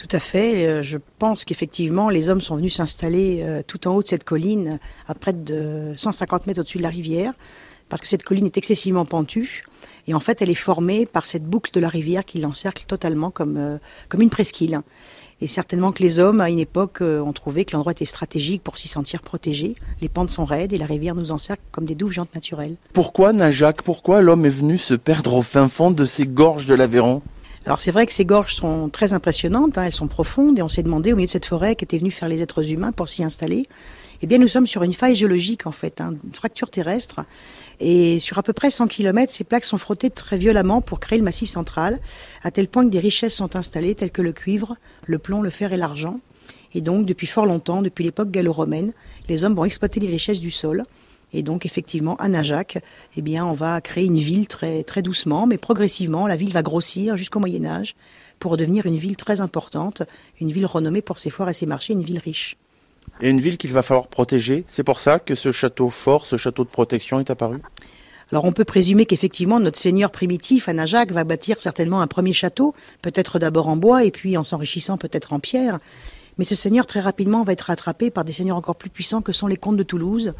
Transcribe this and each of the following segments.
Tout à fait. Euh, je pense qu'effectivement, les hommes sont venus s'installer euh, tout en haut de cette colline, à près de 150 mètres au-dessus de la rivière, parce que cette colline est excessivement pentue. Et en fait, elle est formée par cette boucle de la rivière qui l'encercle totalement comme, euh, comme une presqu'île. Et certainement que les hommes, à une époque, ont trouvé que l'endroit était stratégique pour s'y sentir protégé. Les pentes sont raides et la rivière nous encercle comme des douves jantes naturelles. Pourquoi, Najac, pourquoi l'homme est venu se perdre au fin fond de ces gorges de l'Aveyron? Alors c'est vrai que ces gorges sont très impressionnantes, hein, elles sont profondes, et on s'est demandé au milieu de cette forêt qu'étaient venus faire les êtres humains pour s'y installer. Eh bien nous sommes sur une faille géologique en fait, hein, une fracture terrestre, et sur à peu près 100 km, ces plaques sont frottées très violemment pour créer le massif central, à tel point que des richesses sont installées telles que le cuivre, le plomb, le fer et l'argent. Et donc depuis fort longtemps, depuis l'époque gallo-romaine, les hommes vont exploiter les richesses du sol. Et donc effectivement, à Najac, eh bien, on va créer une ville très, très doucement, mais progressivement, la ville va grossir jusqu'au Moyen Âge pour devenir une ville très importante, une ville renommée pour ses foires et ses marchés, une ville riche. Et une ville qu'il va falloir protéger. C'est pour ça que ce château fort, ce château de protection est apparu? Alors on peut présumer qu'effectivement notre seigneur primitif à Najac va bâtir certainement un premier château, peut-être d'abord en bois et puis en s'enrichissant peut-être en pierre. Mais ce seigneur très rapidement va être rattrapé par des seigneurs encore plus puissants que sont les comtes de Toulouse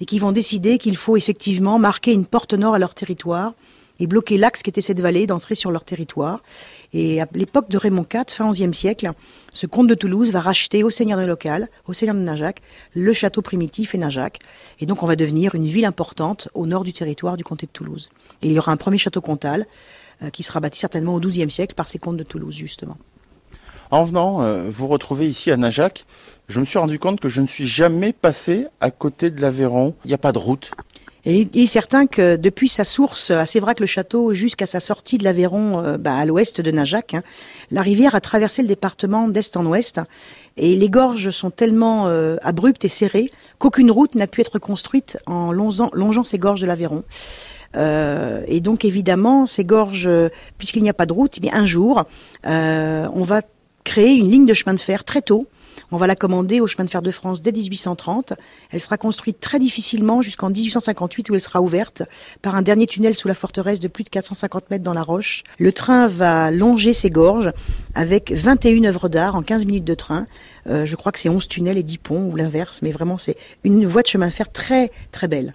et qui vont décider qu'il faut effectivement marquer une porte nord à leur territoire et bloquer l'axe qui était cette vallée d'entrée sur leur territoire. Et à l'époque de Raymond IV, fin XIe siècle, ce comte de Toulouse va racheter au seigneur de local, au seigneur de Najac, le château primitif et Najac. Et donc on va devenir une ville importante au nord du territoire du comté de Toulouse. Et il y aura un premier château comtal euh, qui sera bâti certainement au XIIe siècle par ces comtes de Toulouse, justement. En venant euh, vous retrouver ici à Najac, je me suis rendu compte que je ne suis jamais passé à côté de l'Aveyron. Il n'y a pas de route. Il est certain que depuis sa source à Sévrac-le-Château jusqu'à sa sortie de l'Aveyron euh, bah, à l'ouest de Najac, hein, la rivière a traversé le département d'est en ouest et les gorges sont tellement euh, abruptes et serrées qu'aucune route n'a pu être construite en longeant, ces gorges de l'Aveyron. Euh, et donc évidemment, ces gorges, puisqu'il n'y a pas de route, eh un jour, on va créer une ligne de chemin de fer très tôt on va la commander au chemin de fer de France dès 1830. Elle sera construite très difficilement jusqu'en 1858 où elle sera ouverte par un dernier tunnel sous la forteresse de plus de 450 mètres dans la roche. Le train va longer ces gorges avec 21 œuvres d'art en 15 minutes de train. Euh, je crois que c'est 11 tunnels et 10 ponts ou l'inverse, mais vraiment c'est une voie de chemin de fer très très belle.